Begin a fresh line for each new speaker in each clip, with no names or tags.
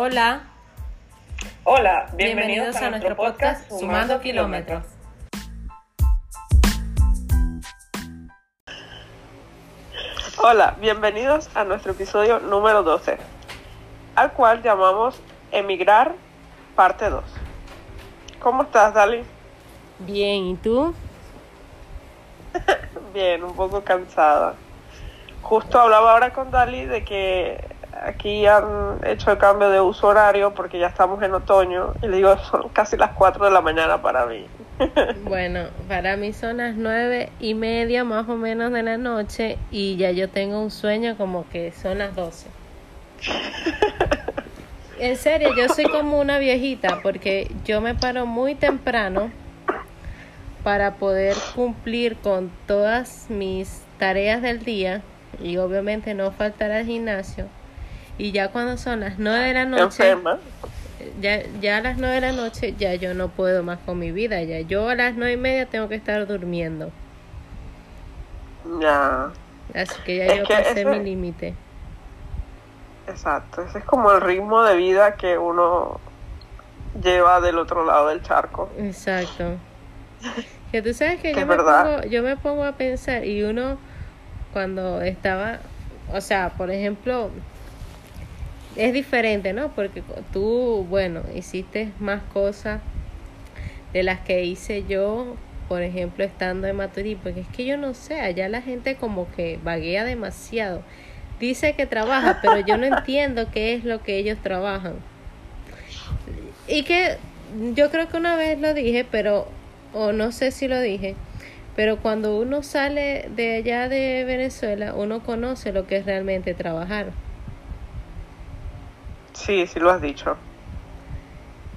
Hola.
Hola, bienvenidos, a, nuestro podcast Sumando Kilómetros.
Hola, bienvenidos a nuestro episodio número 12, al cual llamamos Emigrar, parte 2. ¿Cómo estás, Dali?
Bien, ¿y tú?
Bien, un poco cansada. Justo hablaba ahora con Dali de que aquí han hecho el cambio de uso horario porque ya estamos en otoño y le digo, son casi las 4 de la mañana para mí.
Bueno, para mí son las nueve y media más o menos de la noche y ya yo tengo un sueño como que son las 12. En serio, yo soy como una viejita porque yo me paro muy temprano para poder cumplir con todas mis tareas del día y obviamente no faltar al gimnasio. Y ya cuando son las 9 de la noche, ya, ya a las 9 de la noche ya yo no puedo más con mi vida. Ya yo a las nueve y media tengo que estar durmiendo.
Ya.
Así que ya yo pasé mi límite.
Exacto, ese es como el ritmo de vida que uno lleva del otro lado del charco.
Exacto. Que tú sabes que yo me, pongo, yo me pongo a pensar y uno cuando estaba, o sea, por ejemplo, es diferente, ¿no? Porque tú, bueno, hiciste más cosas de las que hice yo, por ejemplo, estando en Maturí, porque es que yo no sé, allá la gente como que vaguea demasiado. Dice que trabaja, pero yo no entiendo qué es lo que ellos trabajan. Y que yo creo que una vez lo dije, pero, o no sé si lo dije, pero cuando uno sale de allá de Venezuela, uno conoce lo que es realmente trabajar.
Sí, sí lo has dicho.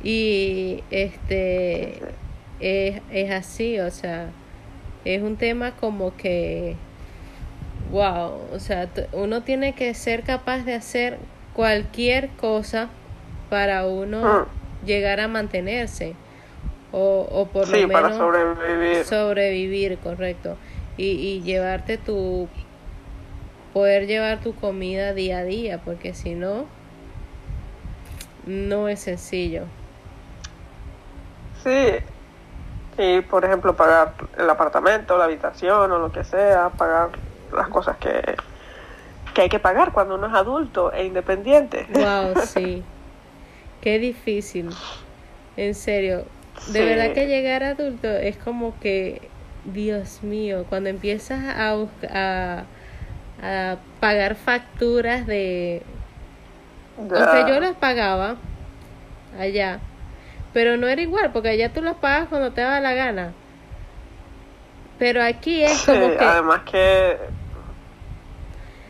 Y este es, es así, o sea, es un tema como que, wow, o sea, uno tiene que ser capaz de hacer cualquier cosa para uno mm. llegar a mantenerse. O, o por lo menos
para sobrevivir.
sobrevivir, correcto. Y, y llevarte tu, poder llevar tu comida día a día, porque si no, no es sencillo.
Sí, y por ejemplo pagar el apartamento, la habitación o lo que sea, pagar las cosas que, que hay que pagar cuando uno es adulto e independiente.
Wow, sí. Qué difícil. En serio. De verdad que llegar adulto es como que, Dios mío, cuando empiezas a, a, a pagar facturas de o yo las pagaba allá, pero no era igual, porque allá tú las pagas cuando te da la gana. Pero aquí es como que...
Además que...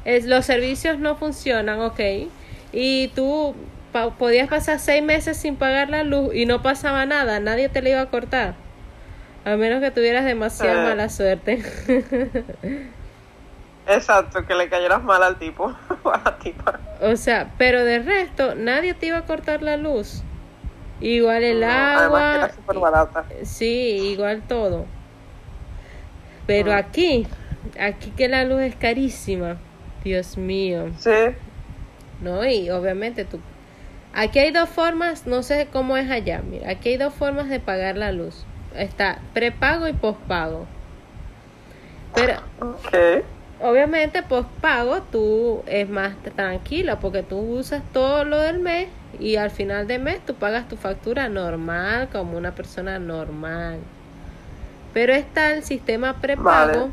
Es, los servicios no funcionan, ok. Y tú podías pasar seis meses sin pagar la luz y no pasaba nada, nadie te la iba a cortar. A menos que tuvieras demasiada mala suerte.
Exacto, que le cayeras mal al tipo o a la tipa.
O sea, pero de resto, nadie te iba a cortar la luz. Igual el agua.
Era súper barata.
Sí, igual todo. Pero aquí, aquí que la luz es carísima. Dios mío.
Sí.
No, y obviamente tú. Aquí hay dos formas, no sé cómo es allá. Mira, aquí hay dos formas de pagar la luz. Está prepago y pospago. Pero.
Okay
obviamente pues pago tú es más tranquila porque tú usas todo lo del mes y al final de mes tú pagas tu factura normal como una persona normal. Pero está el sistema prepago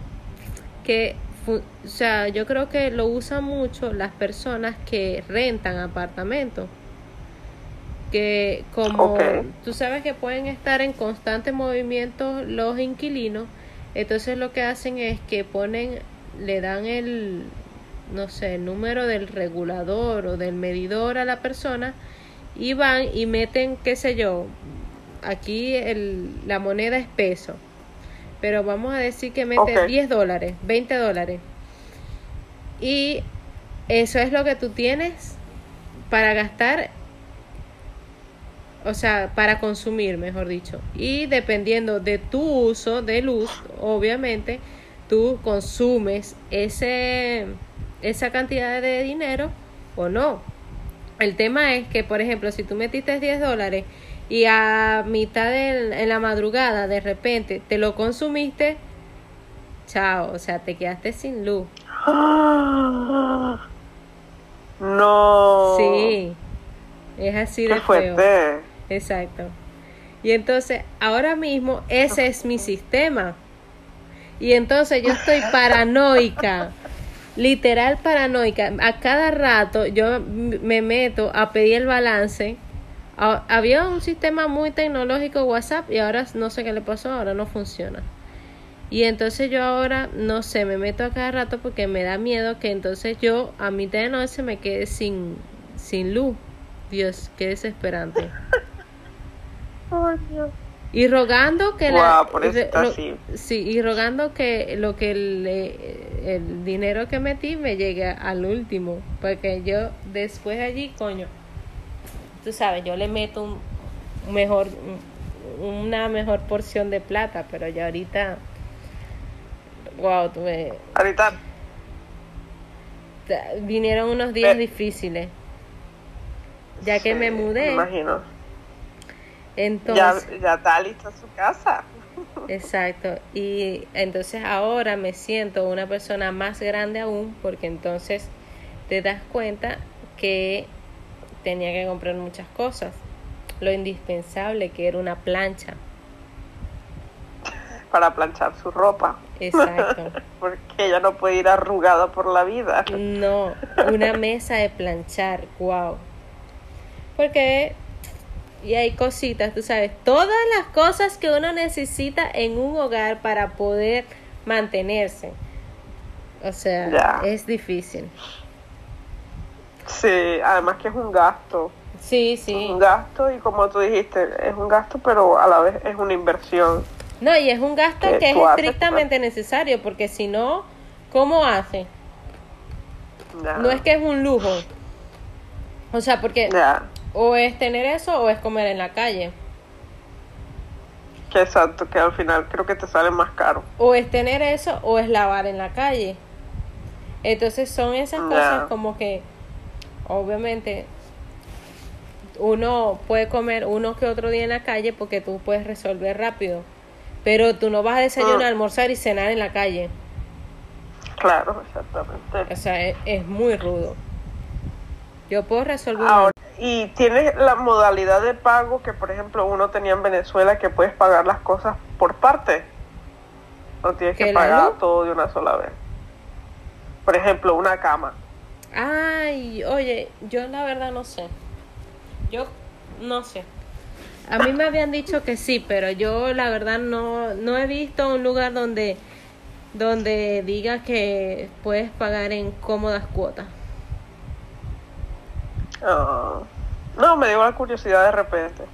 que o sea yo creo que lo usan mucho las personas que rentan apartamentos que como tú sabes que pueden estar en constante movimiento los inquilinos entonces lo que hacen es que ponen le dan el, no sé, el número del regulador o del medidor a la persona y van y meten, qué sé yo, aquí el, la moneda es peso, pero vamos a decir que mete 10 dólares, 20 dólares. Y eso es lo que tú tienes para gastar, o sea, para consumir, mejor dicho. Y dependiendo de tu uso de luz, obviamente, tú consumes ese, esa cantidad de dinero o no. El tema es que, por ejemplo, si tú metiste 10 dólares y a mitad de en la madrugada de repente te lo consumiste, chao, o sea, te quedaste sin luz.
No.
Sí, es así de
fuerte.
Exacto. Y entonces, ahora mismo, ese es mi sistema. Y entonces yo estoy paranoica, literal paranoica. A cada rato yo me meto a pedir el balance. Había un sistema muy tecnológico WhatsApp y ahora no sé qué le pasó, ahora no funciona. Y entonces yo ahora, no sé, me meto a cada rato porque me da miedo que entonces yo a mitad de noche me quede sin, sin luz. Dios, qué desesperante. Y rogando que
la,
sí, y rogando que lo que el, el dinero que metí me llegue al último, porque yo después allí, coño, tú sabes, yo le meto un mejor una mejor porción de plata, pero ya ahorita wow, tuve
ahorita
vinieron unos días difíciles. Ya que me mudé.
Me imagino
entonces,
ya, ya está lista su casa.
Exacto. Y entonces ahora me siento una persona más grande aún porque entonces te das cuenta que tenía que comprar muchas cosas. Lo indispensable que era una plancha.
Para planchar su ropa.
Exacto.
porque ella no puede ir arrugada por la vida.
No, una mesa de planchar, wow. Porque y hay cositas, tú sabes, todas las cosas que uno necesita en un hogar para poder mantenerse. O sea, es difícil.
Sí, además que es un gasto.
Sí, sí.
un gasto y como tú dijiste, es un gasto, pero a la vez es una inversión.
No, y es un gasto que, es estrictamente necesario, porque si no, ¿cómo hace? No es que es un lujo. O sea, porque o es tener eso o es comer en la calle.
Que exacto, que al final creo que te sale más caro.
O es tener eso o es lavar en la calle. Entonces son esas cosas como que obviamente uno puede comer uno que otro día en la calle porque tú puedes resolver rápido. Pero tú no vas a desayunar, mm. almorzar y cenar en la calle.
Claro, exactamente.
O sea, es, muy rudo. Yo puedo resolver.
Y tienes la modalidad de pago que, por ejemplo, uno tenía en Venezuela que puedes pagar las cosas por parte. No tienes que pagar todo de una sola vez. Por ejemplo, una cama.
Ay, oye, yo la verdad no sé. Yo no sé. A mí me habían dicho que sí, pero yo la verdad no, no he visto un lugar donde, donde diga que puedes pagar en cómodas cuotas.
Ah, no, me dio la curiosidad de repente.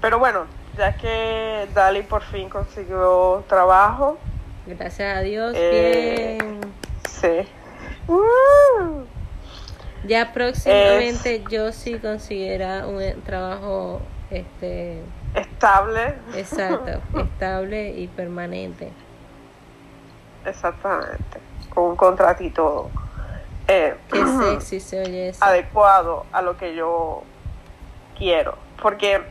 Pero bueno, ya que Dali por fin consiguió trabajo.
Gracias a Dios, eh, bien.
Sí.
Ya próximamente yo sí consiguiera un trabajo este
estable.
Exacto, estable y permanente.
Exactamente. Con un contratito eh,
Qué sexy se oye eso.
adecuado a lo que yo quiero. Porque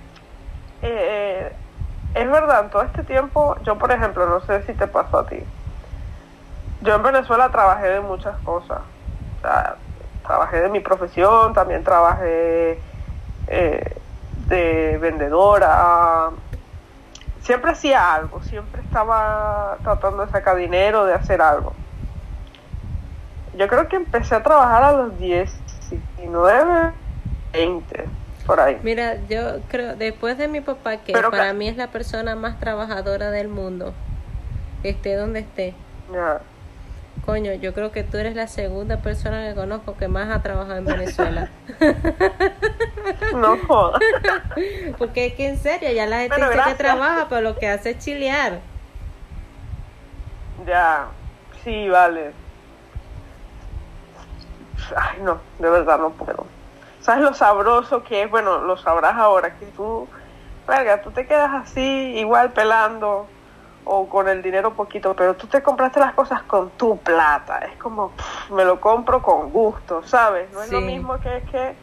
eh, es verdad, todo este tiempo, yo por ejemplo, no sé si te pasó a ti. Yo en Venezuela trabajé de muchas cosas. trabajé de mi profesión, también trabajé eh, de vendedora. Siempre hacía algo, siempre estaba tratando de sacar dinero, de hacer algo. Yo creo que empecé a trabajar a los 19, 20, por ahí.
Mira, yo creo, después de mi papá, que para mí es la persona más trabajadora del mundo, esté donde esté. Coño, yo creo que tú eres la segunda persona que conozco que más ha trabajado en Venezuela.
no jodas.
Porque es que en serio, ya la gente dice que trabaja, pero lo que hace es chilear.
Ya, sí, vale ay no, de verdad no puedo. ¿Sabes lo sabroso que es? Bueno, lo sabrás ahora, que tú, verga, tú te quedas así, igual pelando o con el dinero poquito, pero tú te compraste las cosas con tu plata. Es como, me lo compro con gusto, ¿sabes? No es lo mismo que es que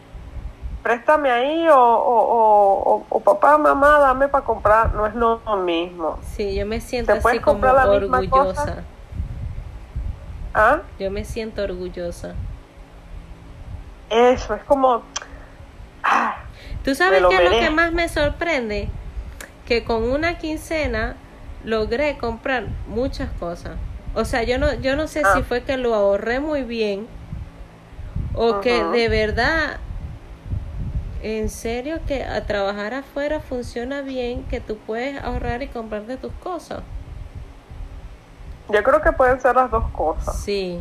préstame ahí o, o, o, papá, mamá, dame para comprar, no es lo mismo.
Sí, yo me siento así como orgullosa.
¿Ah?
Yo me siento orgullosa.
Eso, es como...
Ah, ¿Tú sabes qué es lo que más me sorprende? Que con una quincena logré comprar muchas cosas. O sea, yo no, yo no sé si ah. fue que lo ahorré muy bien o que de verdad, en serio, que a trabajar afuera funciona bien, que tú puedes ahorrar y comprarte tus cosas.
Yo creo que pueden ser las dos cosas.
Sí.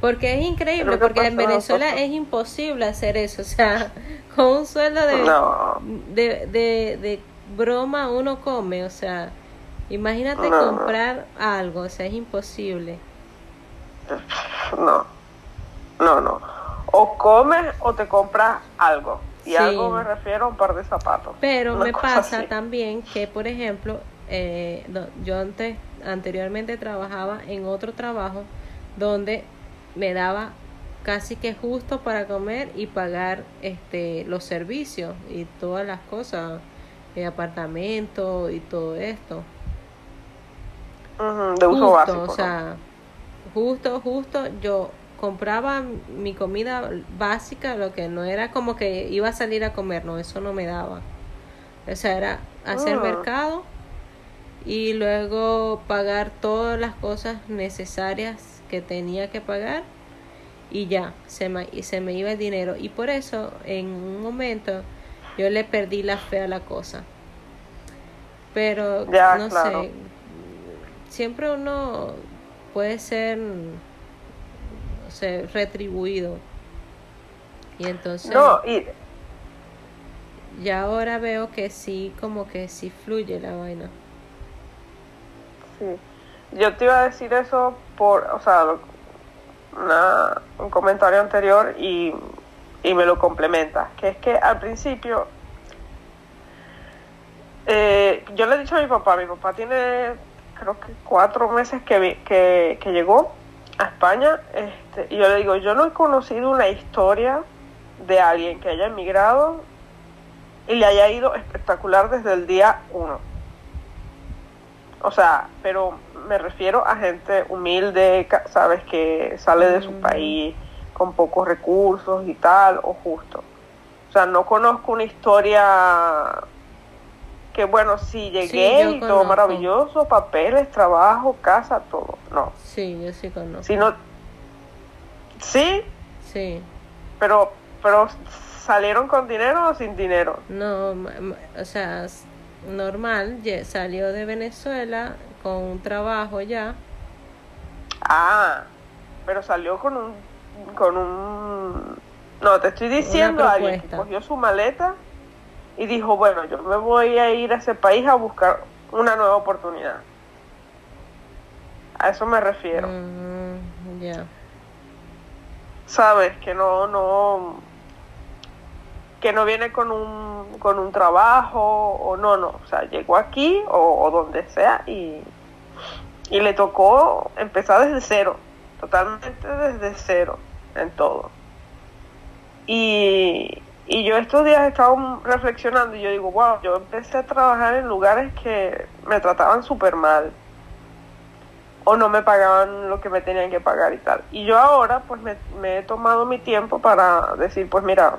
Porque es increíble, porque en Venezuela es imposible hacer eso. O sea, con un sueldo de, de, de, broma uno come. O sea, imagínate comprar algo. O sea, es imposible.
No, no, no. O comes o te compras algo. Y algo me refiero a un par de zapatos.
Pero me pasa también que, por ejemplo, eh, yo antes, anteriormente trabajaba en otro trabajo donde me daba casi que justo para comer y pagar este los servicios y todas las cosas de apartamento y todo esto.
De uso básico
o sea justo justo yo compraba mi comida básica lo que no era como que iba a salir a comer no eso no me daba. O sea era hacer ah. mercado y luego pagar todas las cosas necesarias que tenía que pagar y ya, se me, se me iba el dinero. Y por eso en un momento yo le perdí la fe a la cosa. Pero no sé, siempre uno puede ser no sé, retribuido. Y entonces...
No, y...
Ya ahora veo que sí, como que sí fluye la vaina.
Sí. Yo te iba a decir eso por, o sea, un comentario anterior y, y me lo complementa, que es que al principio eh, yo le he dicho a mi papá, mi papá tiene creo que cuatro meses que, que, que llegó a España este, y yo le digo, yo no he conocido una historia de alguien que haya emigrado y le haya ido espectacular desde el día uno. O sea, pero me refiero a gente humilde, sabes, que sale de su mm. país con pocos recursos y tal, o justo. O sea, no conozco una historia que, bueno, sí, llegué y todo maravilloso, papeles, trabajo, casa, todo. No.
Sí, yo sí conozco.
Sino, ¿Sí?
Sí.
Pero, pero, ¿salieron con dinero o sin dinero?
No, o sea, normal, salió de Venezuela con un trabajo ya.
Ah, pero salió con un con un no, te estoy diciendo alguien que cogió su maleta y dijo, bueno, yo me voy a ir a ese país a buscar una nueva oportunidad. A eso me refiero.
Mm, ya.
Sabes que no no que no viene con un, con un trabajo o no, no, o sea, llegó aquí o, donde sea y, y le tocó empezar desde cero, totalmente desde cero en todo. Y, y yo estos días he estado reflexionando y yo digo, wow, yo empecé a trabajar en lugares que me trataban súper mal o no me pagaban lo que me tenían que pagar y tal. Y yo ahora pues me, me he tomado mi tiempo para decir, pues mira,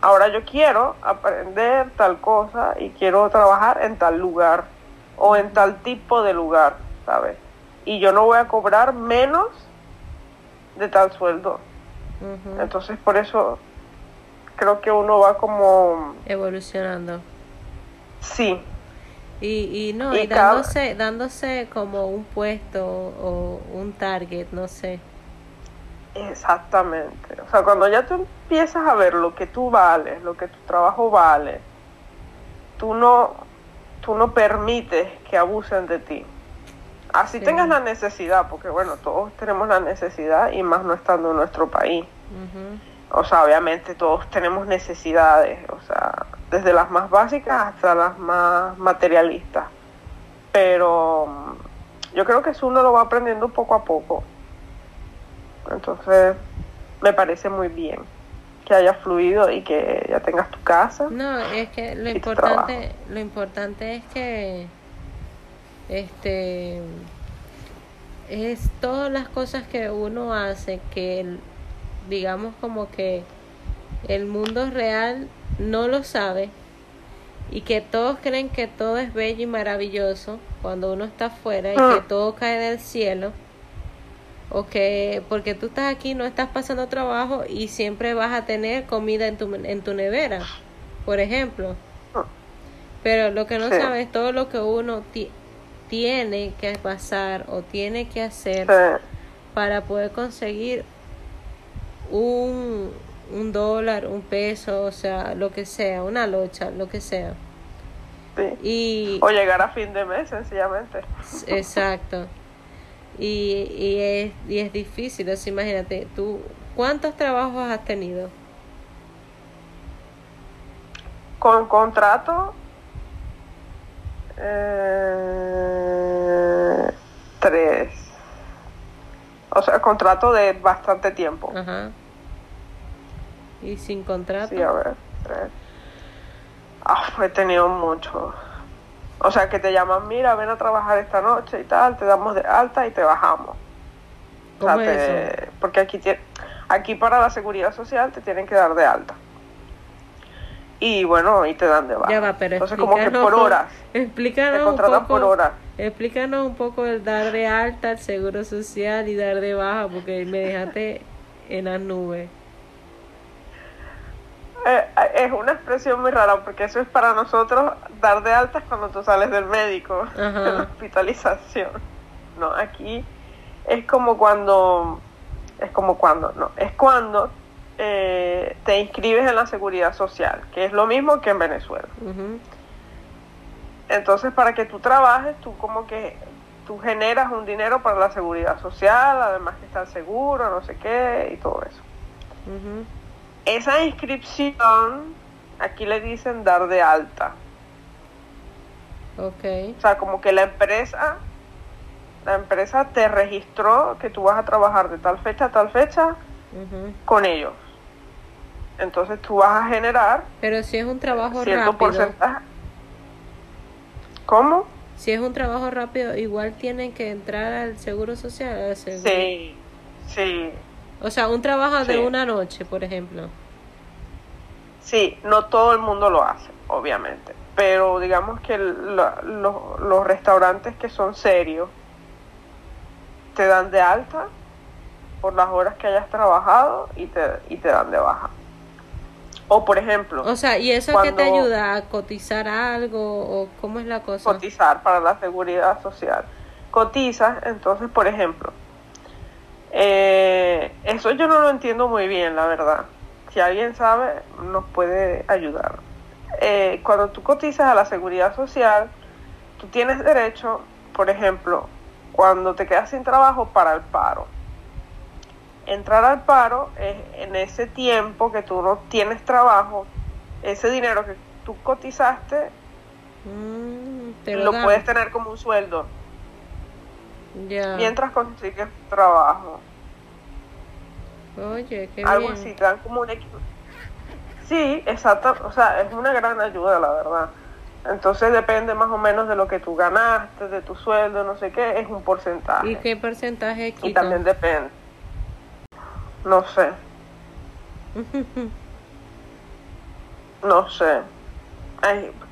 ahora yo quiero aprender tal cosa y quiero trabajar en tal lugar o en tal tipo de lugar, ¿sabes? Y yo no voy a cobrar menos de tal sueldo. Entonces por eso creo que uno va como
evolucionando.
Sí.
Y, y no, y, dándose, dándose como un puesto o un target, no sé.
Exactamente. O sea, cuando ya tú empiezas a ver lo que tú vales, lo que tu trabajo vale, tú no, tú no permites que abusen de ti. Así tengas la necesidad, porque bueno, todos tenemos la necesidad y más no estando en nuestro país. O sea, obviamente todos tenemos necesidades, o sea, desde las más básicas hasta las más materialistas. Pero mm, yo creo que eso uno lo va aprendiendo poco a poco. Entonces, me parece muy bien. que haya fluido y que ya tengas tu casa.
No, es que lo importante, lo importante es que este es todas las cosas que uno hace que digamos como que el mundo real no lo sabe y que todos creen que todo es bello y maravilloso cuando uno está afuera y que ah. todo cae del cielo o que porque tú estás aquí no estás pasando trabajo y siempre vas a tener comida en tu, en tu nevera, por ejemplo. Ah. Pero lo que no sabes es todo lo que uno tiene que pasar o tiene que hacer para poder conseguir un, un dólar, un peso, o sea, lo que sea, una locha, lo que sea.
Y, o llegar a fin de mes, sencillamente.
Exacto. Y, y, es, y es difícil, o imagínate, tú, ¿cuántos trabajos has tenido?
Con contrato, eh, tres. O sea, contrato de bastante tiempo.
Ajá. ¿Y sin contrato?
Sí, a ver, tres. Ah, he tenido mucho. O sea, que te llaman, mira, ven a trabajar esta noche y tal, te damos de alta y te bajamos.
¿Cómo es
Porque aquí, aquí para la seguridad social te tienen que dar de alta. Y bueno, y te dan de baja.
Ya va, pero
Entonces, como que por horas.
Explícanos un poco, por horas. Explícanos un poco el dar de alta, el seguro social y dar de baja, porque me dejaste en las nubes.
Eh, es una expresión muy rara porque eso es para nosotros dar de alta cuando tú sales del médico, de la hospitalización. No, aquí es como cuando, es como cuando, no, es cuando eh, te inscribes en la seguridad social, que es lo mismo que en Venezuela. Entonces, para que tú trabajes, tú como que tú generas un dinero para la seguridad social, además que está seguro, no sé qué, y todo eso. Esa inscripción, aquí le dicen dar de alta.
Ok.
O sea, como que la empresa, la empresa te registró que tú vas a trabajar de tal fecha a tal fecha con ellos. Entonces tú vas a generar.
Pero si es un trabajo cierto
porcentaje. ¿Cómo?
Si es un trabajo rápido, igual tienen que entrar al seguro social.
Sí, sí.
O sea, un trabajo de una noche, por ejemplo.
Sí, no todo el mundo lo hace, obviamente. Pero digamos que los restaurantes que son serios te dan de alta por las horas que hayas trabajado y te, y te dan de baja. O por ejemplo...
O sea, ¿y eso que te ayuda a cotizar algo o cómo es la cosa?
Cotizar para la seguridad social. Cotizas, entonces, por ejemplo, eh, eso yo no lo entiendo muy bien, la verdad. Si alguien sabe, nos puede ayudar. Eh, cuando tú cotizas a la seguridad social, tú tienes derecho, por ejemplo, cuando te quedas sin trabajo para el paro. Entrar al paro es en ese tiempo que tú no tienes trabajo, ese dinero que tú cotizaste,
mm,
lo, puedes tener como un sueldo. Mientras consigues trabajo.
Oye, qué
Algo así, dan como un equipo. Sí, exacto, o sea, es una gran ayuda, la verdad. Entonces depende más o menos de lo que tú ganaste, de tu sueldo, no sé qué, es un porcentaje.
¿Y qué porcentaje
Y también depende. No sé. no sé.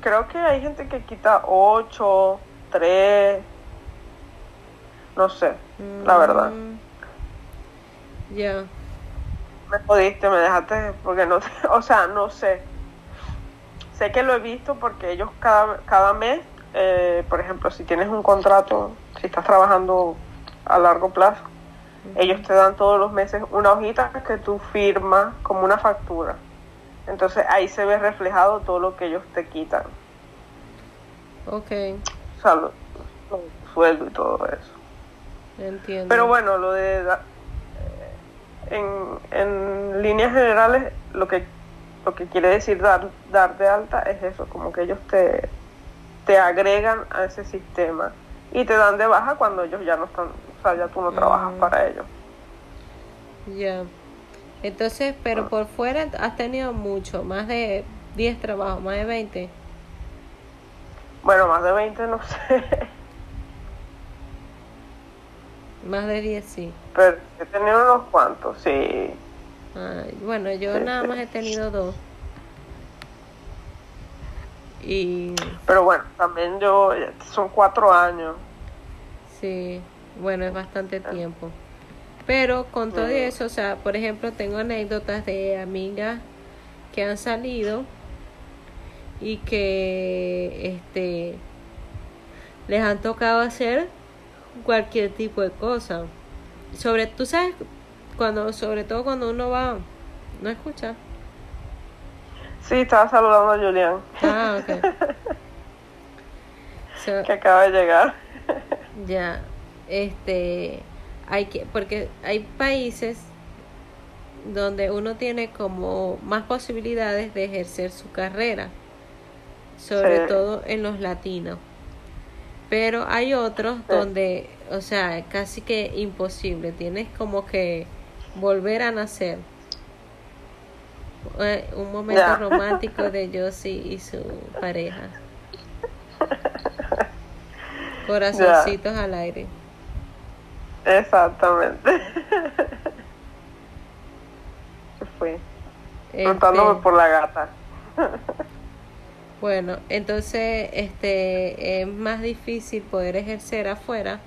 creo que hay gente que quita 8, 3, no sé, la verdad. Mm.
Ya.
Me jodiste, me dejaste, porque no, o sea, no sé. Sé que lo he visto porque ellos cada, cada mes, eh, por ejemplo, si tienes un contrato, si estás trabajando a largo plazo, ellos te dan todos los meses una hojita que tú firmas como una factura. Entonces ahí se ve reflejado todo lo que ellos te quitan.
Ok.
O sea, sueldo y todo eso.
Entiendo.
Pero bueno, lo de en, en líneas generales lo que lo que quiere decir dar dar de alta es eso, como que ellos te te agregan a ese sistema y te dan de baja cuando ellos ya no están, o sea, ya tú no trabajas mm. para ellos.
Ya. Entonces, pero por fuera has tenido mucho, más de 10 trabajos, más de 20.
Bueno, más de 20 no sé.
Más de 10 sí.
Pero he tenido unos cuantos, sí.
bueno, yo nada más he tenido dos. Y...
Pero bueno, también yo, son cuatro años.
Sí, bueno, es bastante tiempo. Pero con todo eso, o sea, por ejemplo, tengo anécdotas de amigas que han salido y que este les han tocado hacer cualquier tipo de cosa. Sobre, tú sabes, cuando, sobre todo cuando uno va, ¿no escucha?
Sí, estaba saludando a Julián.
Ah, ok.
que acaba de llegar.
ya, este, hay que, porque hay países donde uno tiene como más posibilidades de ejercer su carrera, sobre todo en los latinos. Pero hay otros donde, o sea, casi que imposible, tienes como que volver a nacer. Eh, un momento romántico de Josie y su pareja. Corazoncitos al aire.
Exactamente. Se fue. Este... por la gata.
Bueno, entonces este es más difícil poder ejercer afuera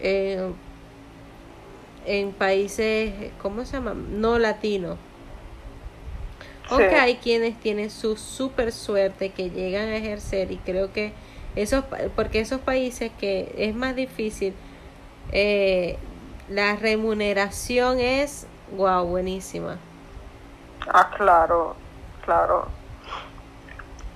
eh, en países, ¿cómo se llama? No latinos. Aunque hay quienes tienen su super suerte que llegan a ejercer y creo que esos, porque esos países que es más difícil, eh, la remuneración es, wow, buenísima.
Ah, claro, claro.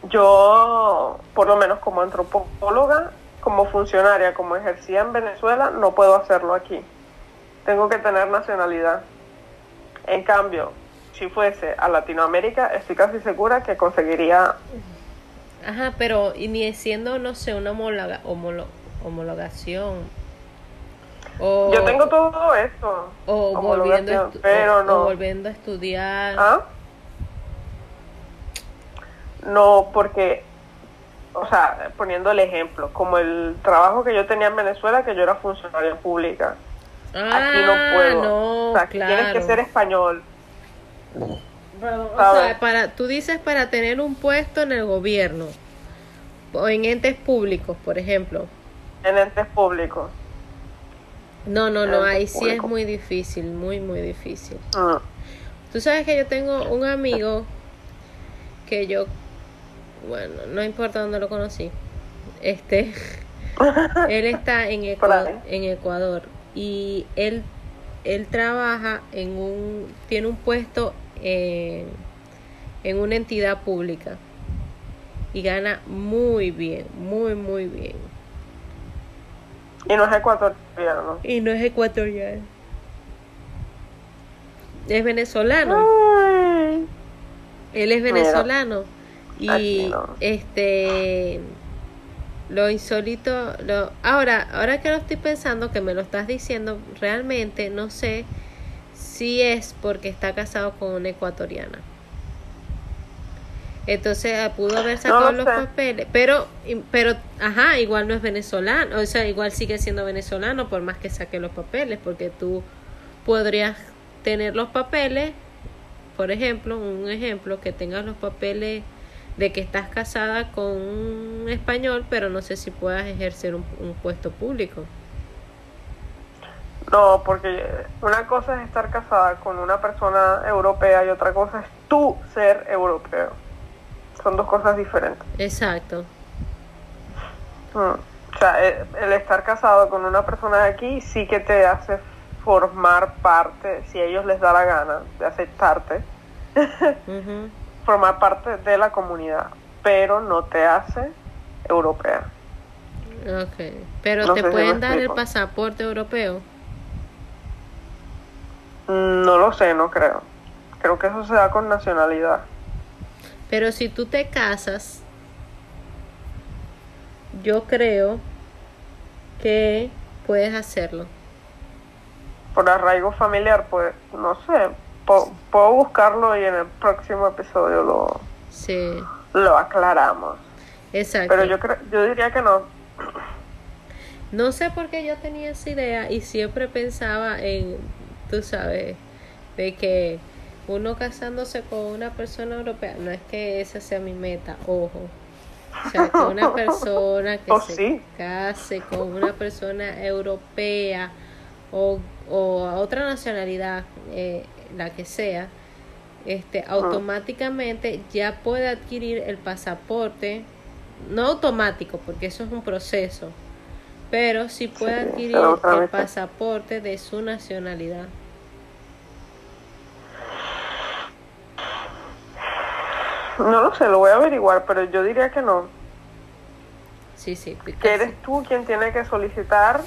Yo, por lo menos como antropóloga, como funcionaria, como ejercía en Venezuela, no puedo hacerlo aquí. Tengo que tener nacionalidad. En cambio, si fuese a Latinoamérica, estoy casi segura que conseguiría...
Ajá, pero y ni siendo, no sé, una homologa, homologación
yo tengo todo eso.
O volviendo, pero no. volviendo a estudiar.
¿Ah? No, porque, o sea, poniendo el ejemplo, como el trabajo que yo tenía en Venezuela, que yo era funcionaria pública. aquí no ah, puedo. No, o sea, tienes que ser español.
o sea, para, tú dices para tener un puesto en el gobierno o en entes públicos, por ejemplo.
En entes públicos.
No, no, no, ahí sí es muy difícil, muy, muy difícil. Ah. Tú sabes que yo tengo un amigo que yo, bueno, no importa dónde lo conocí, este, él está en Ecuador, en Ecuador y él, él trabaja en un, tiene un puesto en, en una entidad pública y gana muy bien, muy, muy bien.
Y no es ecuatoriano.
Y no es ecuatoriano. Es venezolano. Él es venezolano. Y este lo insólito, lo ahora, ahora que lo estoy pensando que me lo estás diciendo, realmente no sé si es porque está casado con una ecuatoriana. Entonces ah, pudo haber sacado los papeles, pero, pero, ajá, igual no es venezolano, o sea, igual sigue siendo venezolano por más que saque los papeles, porque tú podrías tener los papeles, por ejemplo, un ejemplo, que tengas los papeles de que estás casada con un español, pero no sé si puedas ejercer un, un puesto público.
No, porque una cosa es estar casada con una persona europea y otra cosa es tú ser europeo. Son dos cosas diferentes.
Exacto.
Mm. O sea, eh, el, estar casado con una persona de aquí sí que te hace formar parte, si a ellos les da la gana de aceptarte, formar parte de la comunidad, pero no te hace europea.
Ok, pero te pueden dar el pasaporte europeo.
No lo sé, no creo. Creo que eso se da con nacionalidad.
Pero si tú te casas, yo creo que puedes hacerlo.
Por arraigo familiar, pues, no sé, puedo buscarlo y en el próximo episodio lo,
sí.
lo aclaramos.
Exacto.
Pero yo, creo, yo diría que no.
No sé por qué yo tenía esa idea y siempre pensaba en, tú sabes, de que uno casándose con una persona europea, no es que esa sea mi meta, ojo. O sea, que una persona que
Oh,
se
sí.
case con una persona europea o, o a otra nacionalidad, eh, la que sea, este, automáticamente ya puede adquirir el pasaporte, no automático, porque eso es un proceso, pero sí puede adquirir el pasaporte de su nacionalidad.
No lo sé, lo voy a averiguar, pero yo diría que no.
Sí, sí.
Que eres tú quien tiene que solicitar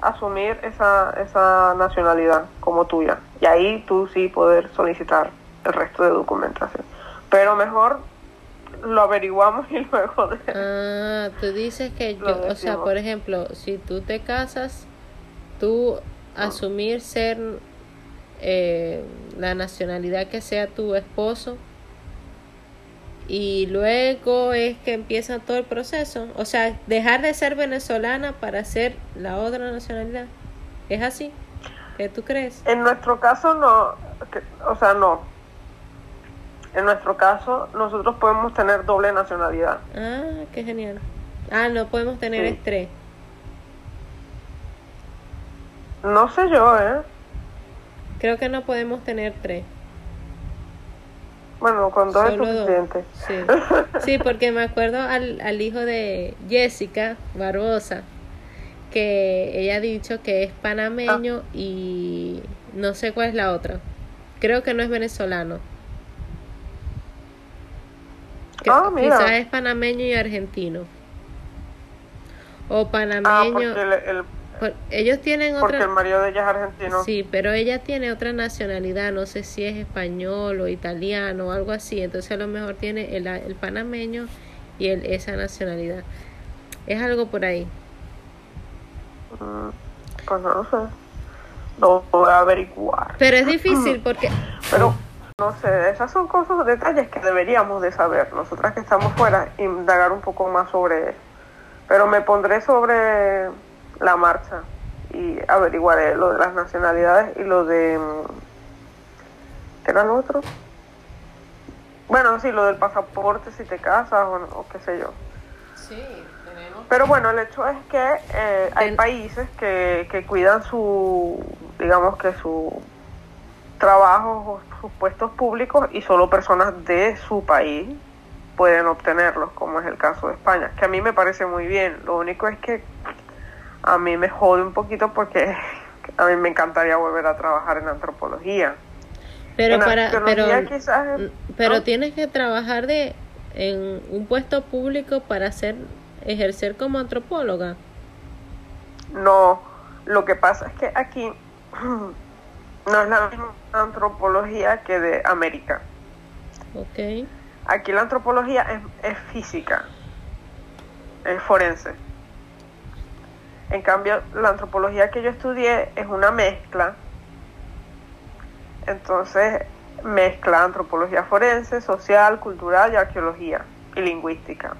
asumir esa, esa nacionalidad como tuya. Y ahí tú sí poder solicitar el resto de documentación. Pero mejor lo averiguamos y luego de...
Ah, tú dices que yo, o sea, por ejemplo, si tú te casas, tú asumir ser eh, la nacionalidad que sea tu esposo y luego es que empieza todo el proceso, o sea, dejar de ser venezolana para ser la otra nacionalidad. ¿Es así? ¿Qué tú crees?
En nuestro caso no, o sea, no. En nuestro caso nosotros podemos tener doble nacionalidad.
Ah, qué genial. Ah, no podemos tener
Sí.
estrés.
No sé yo, ¿eh?
Creo que no podemos tener tres.
Bueno, con dos es
Solo dos.
suficiente.
Sí. sí, porque me acuerdo al, al hijo de Jessica Barbosa, que ella ha dicho que es panameño y no sé cuál es la otra. Creo que no es venezolano. Que-
Ah, mira.
Quizás es panameño y argentino. O
Ah,
panameño.
porque, el, el-
por- ellos tienen
porque
otra.
el marido de ella es argentino.
Sí, pero ella tiene otra nacionalidad, no sé si es español o italiano o algo así, entonces a lo mejor tiene el, el panameño y el, esa nacionalidad. Es algo por ahí.
Mm, Pues no lo sé. Lo voy a averiguar.
Pero es difícil porque...
Pero, no sé, esas son cosas, detalles que deberíamos de saber. Nosotras que estamos fuera, indagar un poco más sobre eso. Pero me pondré sobre la marcha y averiguaré lo de las nacionalidades y lo de... mm, ¿Qué era lo otro? Bueno, sí, lo del pasaporte, si te casas o, no, o qué sé yo.
Sí, tenemos...
Pero bueno, el hecho es que eh, hay
Ten-
países que, que cuidan su, digamos que su trabajo o sus puestos públicos y solo personas de su país pueden obtenerlos, como es el caso de España, que a mí me parece muy bien. Lo único es que a mí me jode un poquito porque a mí me encantaría volver a trabajar en antropología.
Pero
en
para... Pero,
quizás...
pero
¿no?
tienes que trabajar de en un puesto público para hacer ejercer como antropóloga.
No, lo que pasa es que aquí no es la misma antropología que de América.
Ok.
Aquí la antropología es, es física, es forense. En cambio, la antropología que yo estudié es una mezcla. Entonces, mezcla antropología forense, social, cultural y arqueología y lingüística.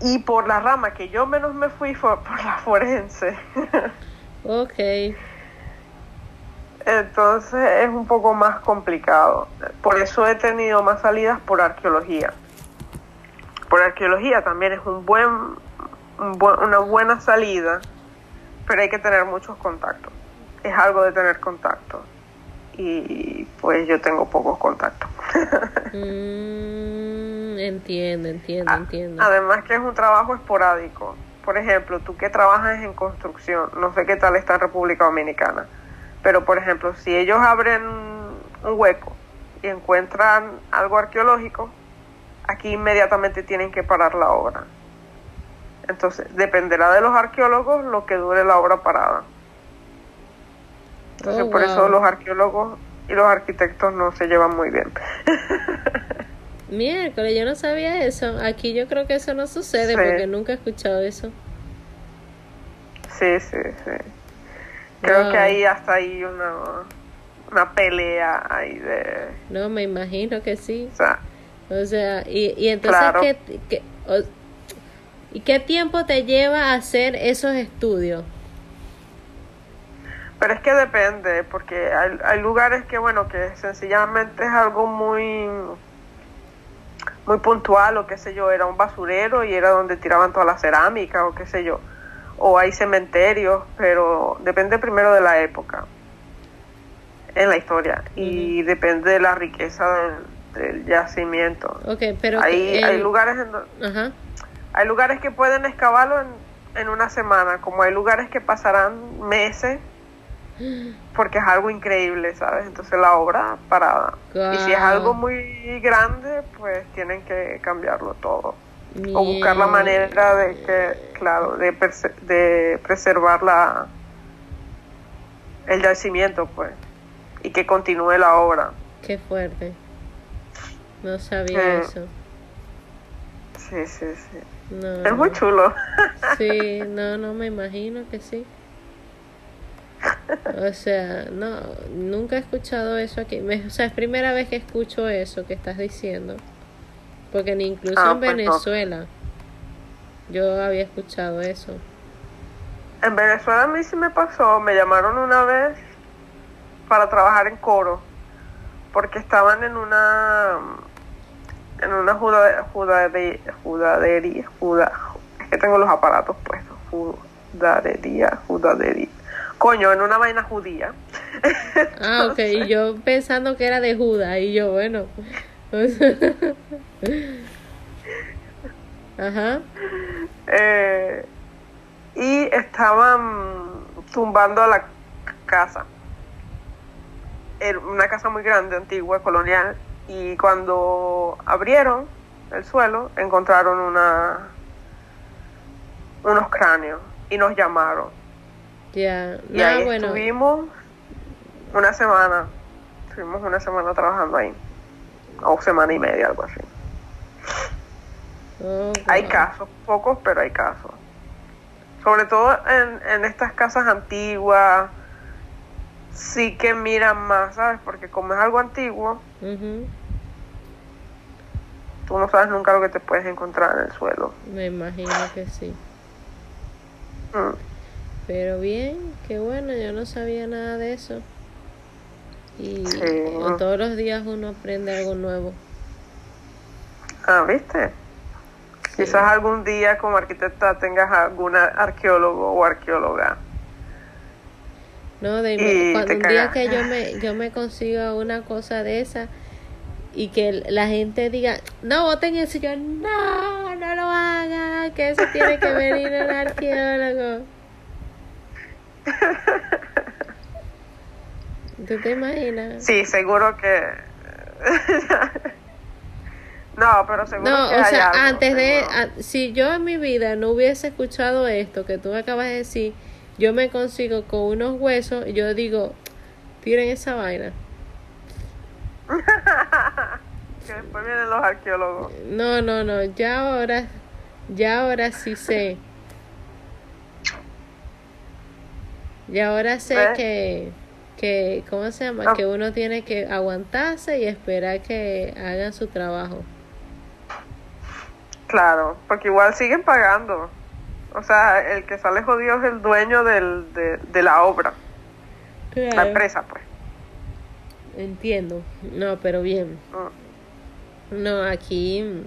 Y por la rama que yo menos me fui fue por la forense.
Ok.
Entonces es un poco más complicado. Por eso he tenido más salidas por arqueología. Por arqueología también es un buen, una buena salida, pero hay que tener muchos contactos. Es algo de tener contactos. Y pues yo tengo pocos contactos.
Mm, entiendo, entiendo, entiendo.
Además que es un trabajo esporádico. Por ejemplo, tú que trabajas en construcción, no sé qué tal está en República Dominicana, pero por ejemplo, si ellos abren un hueco y encuentran algo arqueológico, aquí inmediatamente tienen que parar la obra. Entonces, dependerá de los arqueólogos lo que dure la obra parada. Entonces,
Oh,
por eso los arqueólogos y los arquitectos no se llevan muy bien.
Miércoles, yo no sabía eso. Aquí yo creo que eso no sucede
Sí.
porque nunca he escuchado eso.
Sí, sí, sí. Creo que ahí hasta ahí una, una pelea ahí de...
No, me imagino que sí.
O sea,
o sea y, y entonces, ¿qué, ¿y qué tiempo te lleva a hacer esos estudios?
Pero es que depende, porque hay, hay lugares que, bueno, que sencillamente es algo muy muy puntual o qué sé yo, era un basurero y era donde tiraban toda la cerámica o qué sé yo, o hay cementerios, pero depende primero de la época en la historia y depende de la riqueza del, yacimiento.
Okay, pero
hay, hay lugares en hay lugares que pueden excavarlo en, en una semana, como hay lugares que pasarán meses porque es algo increíble, ¿sabes? Entonces la obra parada. Y si es algo muy grande, pues tienen que cambiarlo todo. O buscar la manera de que, claro, de, de preservar la, el yacimiento, pues, y que continúe la obra.
Qué fuerte. No sabía eso.
Sí, sí, sí. Es muy chulo.
Sí, no, no me imagino que sí. O sea, no, nunca he escuchado eso aquí. o sea, es primera vez que escucho eso que estás diciendo. Porque ni incluso ah, en pues Venezuela yo había escuchado eso.
En Venezuela a mí sí me pasó. Me llamaron una vez para trabajar en coro. Porque estaban en una en una juda, judadería, judadería, juda, es que tengo los aparatos puestos, judadería, judadería coño, en una vaina judía.
Ah, ok, y yo pensando que era de Judas, y yo, bueno.
Ajá. Eh, y estaban tumbando la casa. Era una casa muy grande, antigua, colonial. Y cuando abrieron el suelo, encontraron una unos cráneos y nos llamaron
ya,
y ahí estuvimos una semana. Estuvimos una semana trabajando ahí. O semana y media, algo así. Oh, hay casos, pocos, pero hay casos. Sobre todo en, en estas casas antiguas, sí que miran más, ¿sabes? Porque como es algo antiguo, tú no sabes nunca lo que te puedes encontrar en el suelo.
Me imagino que sí. Mm. Pero bien, qué bueno, yo no sabía nada de eso. Y todos los días uno aprende algo nuevo.
Ah, ¿viste? Quizás algún día como arquitecta tengas alguna arqueólogo o arqueóloga.
No, de cuando un día que yo me, yo me consiga una cosa de esa y que la gente diga, no voten eso, yo no, no lo haga, que eso tiene que venir un arqueólogo. ¿Tú te imaginas?
Sí, seguro que... no, pero seguro
no,
que
o sea, antes de... si yo en mi vida no hubiese escuchado esto que tú acabas de decir, yo me consigo con unos huesos, yo digo, tiren esa vaina.
que después vienen los arqueólogos.
No, no, no, ya ahora, ya ahora sí sé Y ahora sé que, que, ¿cómo se llama? Que uno tiene que aguantarse y esperar que hagan su trabajo.
Claro, porque igual siguen pagando. O sea, el que sale jodido es el dueño del, de, la obra. La empresa, pues.
Entiendo. No, pero bien. Mm. No, aquí...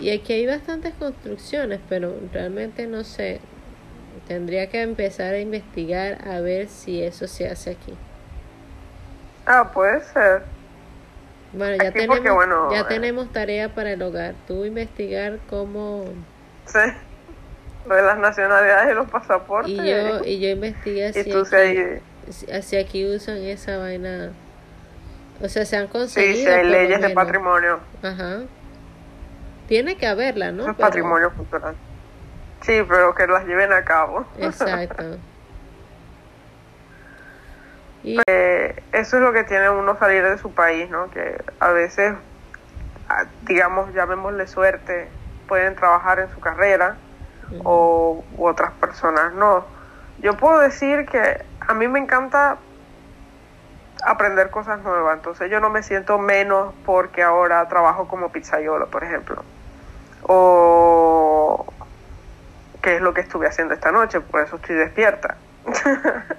Y aquí hay bastantes construcciones, pero realmente no sé. Tendría que empezar a investigar a ver si eso se hace aquí.
Ah, puede ser.
Bueno, ya, tenemos, ya eh. tenemos tarea para el hogar. Tú investigar cómo...
Sí, lo de las nacionalidades y los pasaportes.
Y yo, y yo investigué si, aquí, si aquí usan esa vaina. O sea, se han conseguido.
Sí, sí hay leyes de patrimonio.
Ajá. Tiene que haberla, ¿no?
es patrimonio cultural. Sí, pero que las lleven a cabo.
Exacto.
Y... Eh, eso es lo que tiene uno salir de su país, ¿no? Que a veces, digamos, llamémosle suerte, pueden trabajar en su carrera o otras personas no. yo puedo decir que a mí me encanta aprender cosas nuevas, entonces yo no me siento menos porque ahora trabajo como pizzaiolo, por ejemplo, o qué es lo que estuve haciendo esta noche, por eso estoy despierta.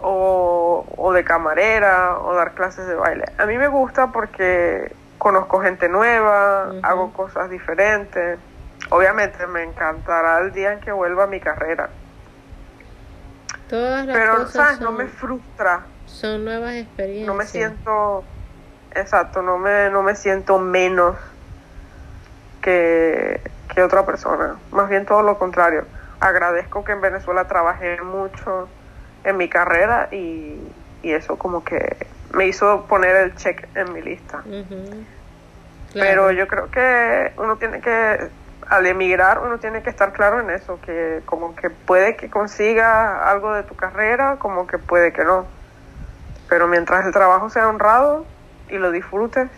o, o de camarera, o dar clases de baile. A mí me gusta porque conozco gente nueva, hago cosas diferentes. Obviamente me encantará el día en que vuelva a mi carrera.
Todas las
Pero,
cosas
¿sabes?
son,
No me frustra.
son nuevas experiencias.
No me siento... Exacto, no me, no me siento menos que, que otra persona. Más bien todo lo contrario. Agradezco que en Venezuela trabajé mucho en mi carrera y, y eso como que me hizo poner el check en mi lista. Pero
Claro.
yo creo que uno tiene que, al emigrar, uno tiene que estar claro en eso, que como que puede que consiga algo de tu carrera, como que puede que no. Pero mientras el trabajo sea honrado y lo disfrutes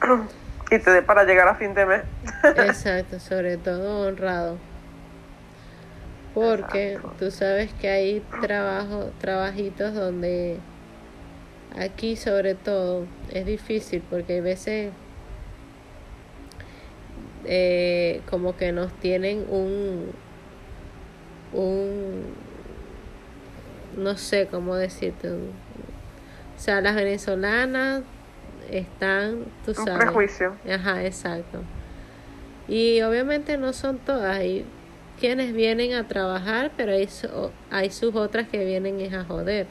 y te dé para llegar a fin de mes.
Exacto, sobre todo honrado. Porque
Exacto.
tú sabes que hay trabajo, trabajitos donde aquí sobre todo es difícil porque hay veces eh, como que nos tienen un un no sé cómo decirte un- o sea las venezolanas están tú
Un
sabes
prejuicio.
Ajá, exacto. Y obviamente no son todas. Hay quienes vienen a trabajar, pero hay, hay sus otras que vienen es a joder.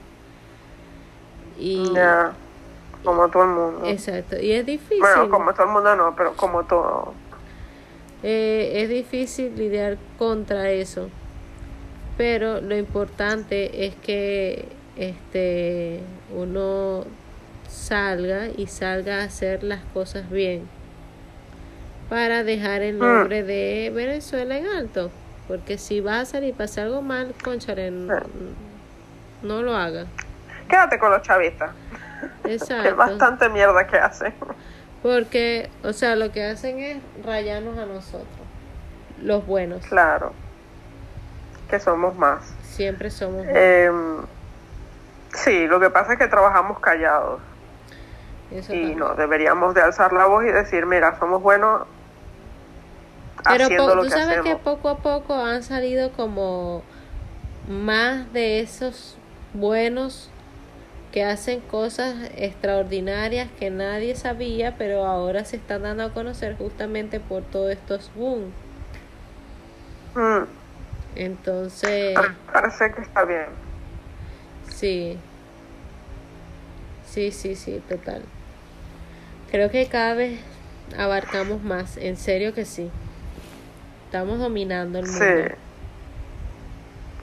Y
como todo el mundo.
exacto. Y es difícil.
Bueno, como todo el mundo no, pero como todo.
Eh, es difícil lidiar contra eso. Pero lo importante es que este uno salga y salga a hacer las cosas bien para dejar el
Mm.
nombre de Venezuela en alto. Porque si va a salir y pasa algo mal, conchale, no, no lo haga.
Quédate con los chavistas. Que es
Exacto.
bastante mierda que hacen.
Porque, o sea, lo que hacen es rayarnos a nosotros, los buenos.
Claro. Que somos más.
Siempre somos
Eh, sí, lo que pasa es que trabajamos callados
eso
y
también.
no deberíamos de alzar la voz y decir, mira, somos buenos
Pero
haciendo lo
tú
que
sabes que poco a poco han salido como más de esos buenos que hacen cosas extraordinarias que nadie sabía, pero ahora se están dando a conocer justamente por todos estos boom.
Mm,
Entonces,
parece que está bien.
sí. Sí, sí, sí, total. Creo que cada vez abarcamos más, en serio que sí. Estamos dominando el mundo.
Sí.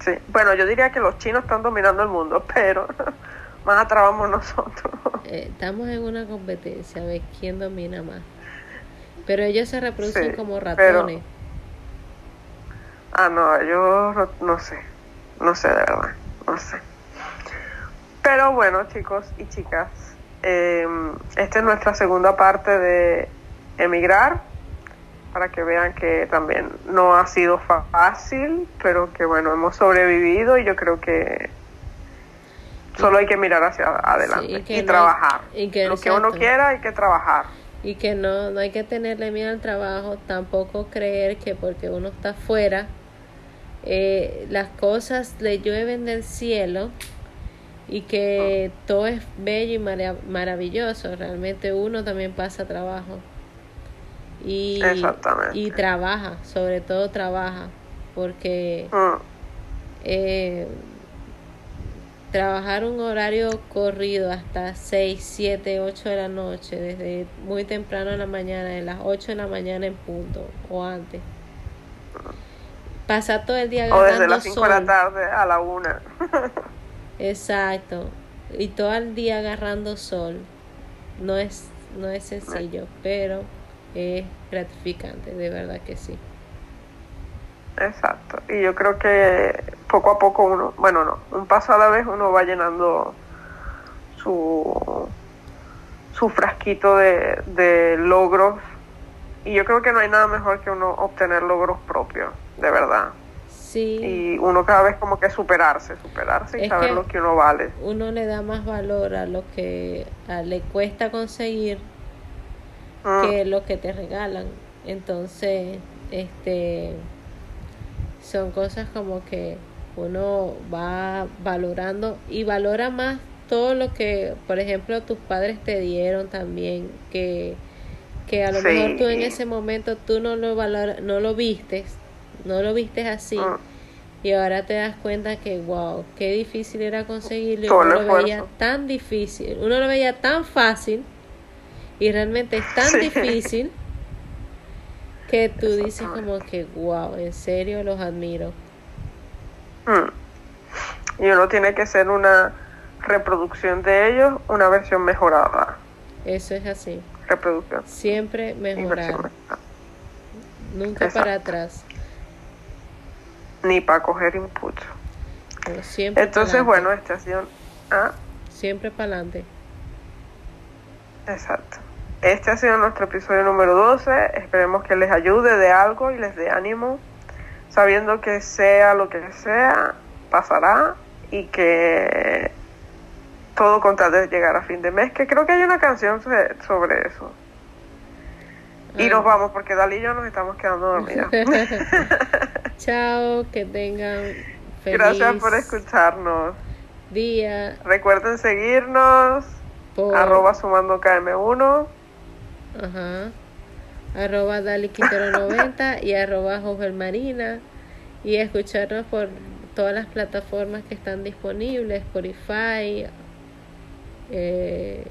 Sí. Bueno, yo diría que los chinos están dominando el mundo, pero más atrás vamos nosotros.
Eh, estamos en una competencia a ver quién domina más. Pero ellos se reproducen
Sí,
como
pero-
ratones.
Ah, no, yo no, no sé. No sé, de verdad. No sé. Pero bueno, chicos y chicas, eh, esta es nuestra segunda parte de emigrar. Para que vean que también no ha sido fácil, pero que bueno, hemos sobrevivido y yo creo que solo hay que mirar hacia adelante
Sí, y no
trabajar.
y que-
Lo que uno quiera hay que trabajar.
Y que no, no hay que tenerle miedo al trabajo, tampoco creer que porque uno está afuera, eh, las cosas le llueven del cielo y que todo es bello y mara- maravilloso. Realmente uno también pasa trabajo. Y,
Exactamente.
y trabaja, sobre todo trabaja, porque
Mm,
eh, trabajar un horario corrido hasta 6, 7, 8 de la noche, desde muy temprano en la mañana, de las 8 de la mañana en punto o antes. Pasar todo el día
O desde
agarrando
las 5 de la
sol.
tarde a la 1.
Exacto. Y todo el día agarrando sol. No es, no es sencillo, pero es gratificante, de verdad que sí.
Exacto. Y yo creo que poco a poco uno, bueno, no, un paso a la vez uno va llenando su, su frasquito de, de logros. Y yo creo que no hay nada mejor que uno obtener logros propios, de verdad.
Sí.
Y uno cada vez como que superarse, superarse y saber lo que uno vale.
Uno le da más valor a lo que le cuesta conseguir mm. que lo que te regalan. Entonces, este son cosas como que uno va valorando y valora más todo lo que, por ejemplo, tus padres te dieron también, que, que a lo mejor tú en ese momento tú no lo valor, no lo vistes, no lo vistes así. Mm. Y ahora te das cuenta que, wow, qué difícil era conseguirlo. Y uno lo veía tan difícil, uno lo veía tan fácil y realmente es tan difícil que tú dices como que, wow, en serio los admiro.
Mm. Y uno tiene que ser una reproducción de ellos, una versión mejorada.
Eso es así.
Reproducción.
Siempre mejorar. Nunca para atrás.
Ni para coger impulso.
siempre
Entonces, bueno, estación ¿ah?
Siempre para adelante.
Exacto. Este ha sido nuestro episodio número 12. Esperemos que les ayude de algo y les dé ánimo, sabiendo que sea lo que sea, pasará y que todo con tal de llegar a fin de mes, que creo que hay una canción sobre eso. Y nos vamos porque Dalí y yo nos estamos quedando dormidas.
Chao, que tengan feliz
Gracias por escucharnos.
Día.
Recuerden seguirnos. Arroba sumando KM1.
Ajá. Arroba Dali 90 y arroba Marina. Y escucharnos por todas las plataformas que están disponibles, Spotify, eh,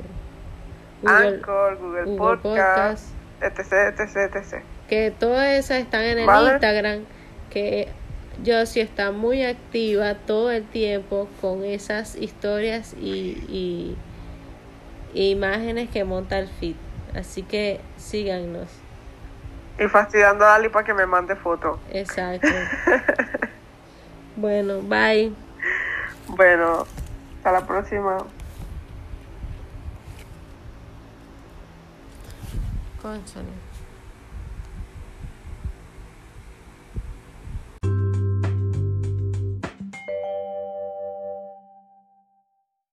Google, Anchor, Google, Podcast, etc, etc, etc.
Que todas esas están en el Instagram, que yo sí está muy activa todo el tiempo con esas historias y, y imágenes que monta el feed. Así que síganos.
Y fastidiando a Dali para que me mande foto.
Exacto. bueno, bye.
Bueno, hasta la próxima.
Conchale.